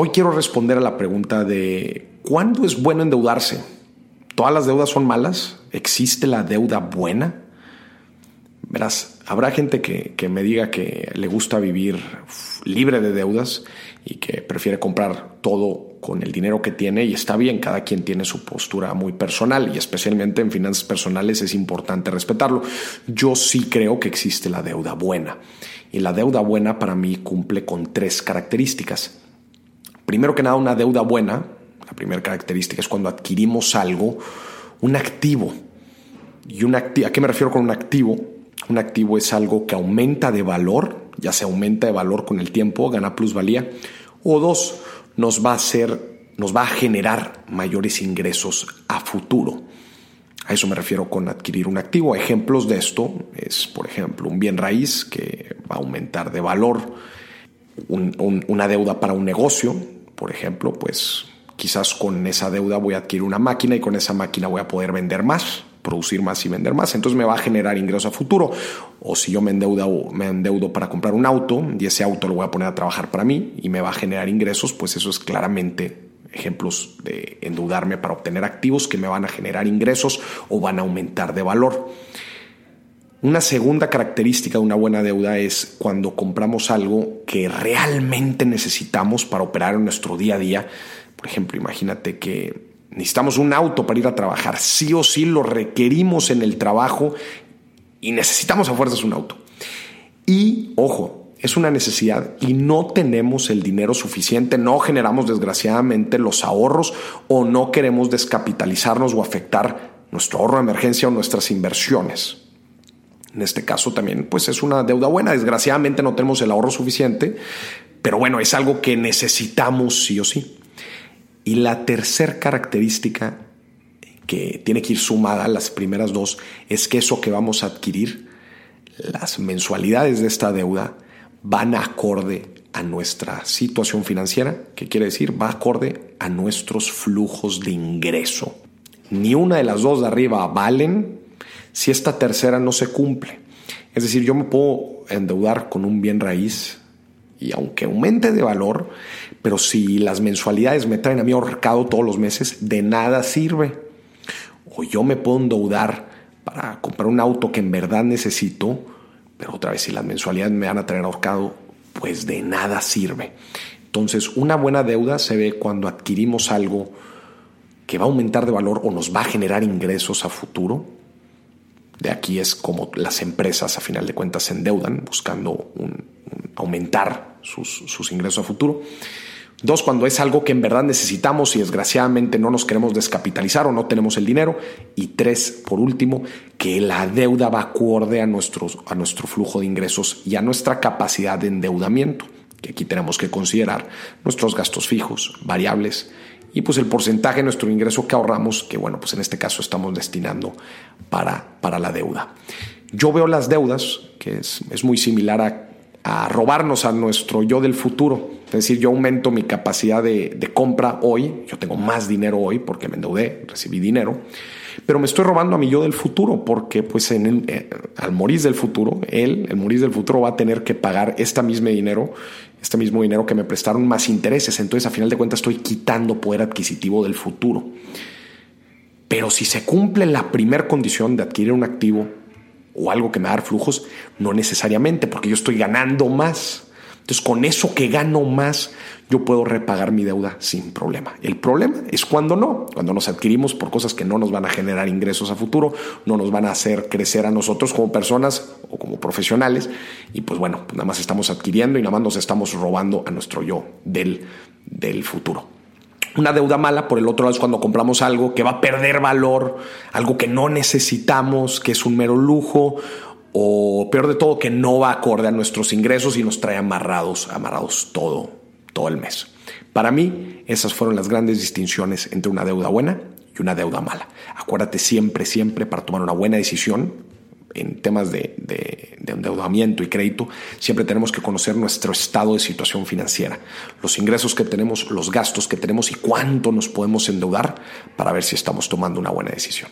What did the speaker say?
hoy quiero responder a la pregunta de ¿cuándo es bueno endeudarse? ¿Todas las deudas son malas? ¿Existe la deuda buena? Verás, habrá gente que, que, me diga que le gusta vivir libre de deudas y que prefiere comprar todo con el dinero que tiene y está bien, cada quien tiene su postura muy personal y especialmente en finanzas personales es importante respetarlo. Yo sí creo que existe la deuda buena y la deuda buena para mí cumple con tres características. Primero que nada, una deuda buena, la primera característica es cuando adquirimos algo, un activo. ¿Y un a qué me refiero con un activo? Un activo es algo que aumenta de valor, ya se aumenta de valor con el tiempo, gana plusvalía. O dos, nos va a hacer, nos va a generar mayores ingresos a futuro. A eso me refiero con adquirir un activo. Ejemplos de esto es, por ejemplo, un bien raíz que va a aumentar de valor, una deuda para un negocio, por ejemplo, pues quizás con esa deuda voy a adquirir una máquina y con esa máquina voy a poder vender más, producir más y vender más. Entonces me va a generar ingresos a futuro. O si yo me endeudo, me endeudo para comprar un auto y ese auto lo voy a poner a trabajar para mí y me va a generar ingresos, pues eso es claramente ejemplos de endeudarme para obtener activos que me van a generar ingresos o van a aumentar de valor. Una segunda característica de una buena deuda es cuando compramos algo que realmente necesitamos para operar en nuestro día a día. Por ejemplo, imagínate que necesitamos un auto para ir a trabajar. Sí o sí lo requerimos en el trabajo y necesitamos a fuerzas un auto. Y, ojo, es una necesidad y no tenemos el dinero suficiente, no generamos desgraciadamente los ahorros o no queremos descapitalizarnos o afectar nuestro ahorro de emergencia o nuestras inversiones. En este caso también pues es una deuda buena, desgraciadamente no tenemos el ahorro suficiente, pero bueno, es algo que necesitamos sí o sí. Y la tercera característica que tiene que ir sumada a las primeras dos es que eso que vamos a adquirir, las mensualidades de esta deuda, van acorde a nuestra situación financiera, que quiere decir va acorde a nuestros flujos de ingreso. Ni una de las dos de arriba valen si esta tercera no se cumple. Es decir, yo me puedo endeudar con un bien raíz y aunque aumente de valor, pero si las mensualidades me traen a mí ahorcado todos los meses, de nada sirve. O yo me puedo endeudar para comprar un auto que en verdad necesito, pero otra vez, si las mensualidades me van a traer ahorcado, pues de nada sirve. Entonces, una buena deuda se ve cuando adquirimos algo que va a aumentar de valor o nos va a generar ingresos a futuro. De aquí es como las empresas, a final de cuentas, se endeudan buscando aumentar sus, sus ingresos a futuro. Dos, cuando es algo que en verdad necesitamos y desgraciadamente no nos queremos descapitalizar o no tenemos el dinero. Y tres, por último, que la deuda va acorde a, nuestros, a nuestro flujo de ingresos y a nuestra capacidad de endeudamiento. Que aquí tenemos que considerar nuestros gastos fijos, variables y pues el porcentaje de nuestro ingreso que ahorramos, que bueno, pues en este caso estamos destinando para, para la deuda. Yo veo las deudas, que es, es muy similar a a robarnos a nuestro yo del futuro. Es decir, yo aumento mi capacidad de, compra hoy, yo tengo más dinero hoy porque me endeudé, recibí dinero, pero me estoy robando a mi yo del futuro porque pues eh, al morir del futuro, él, el morir del futuro va a tener que pagar este mismo dinero, este mismo dinero que me prestaron más intereses. Entonces, a final de cuentas, estoy quitando poder adquisitivo del futuro. Pero si se cumple la primera condición de adquirir un activo, o algo que me da flujos, no necesariamente, porque yo estoy ganando más. Entonces, con eso que gano más, yo puedo repagar mi deuda sin problema. El problema es cuando no, cuando nos adquirimos por cosas que no nos van a generar ingresos a futuro, no nos van a hacer crecer a nosotros como personas o como profesionales. Y pues bueno, pues nada más estamos adquiriendo y nada más nos estamos robando a nuestro yo del, del futuro. Una deuda mala, por el otro lado, es cuando compramos algo que va a perder valor, algo que no necesitamos, que es un mero lujo, o peor de todo, que no va acorde a nuestros ingresos y nos trae amarrados, amarrados todo, todo el mes. Para mí, esas fueron las grandes distinciones entre una deuda buena y una deuda mala. Acuérdate siempre, siempre para tomar una buena decisión, en temas de, endeudamiento y crédito, siempre tenemos que conocer nuestro estado de situación financiera, los ingresos que tenemos, los gastos que tenemos y cuánto nos podemos endeudar para ver si estamos tomando una buena decisión.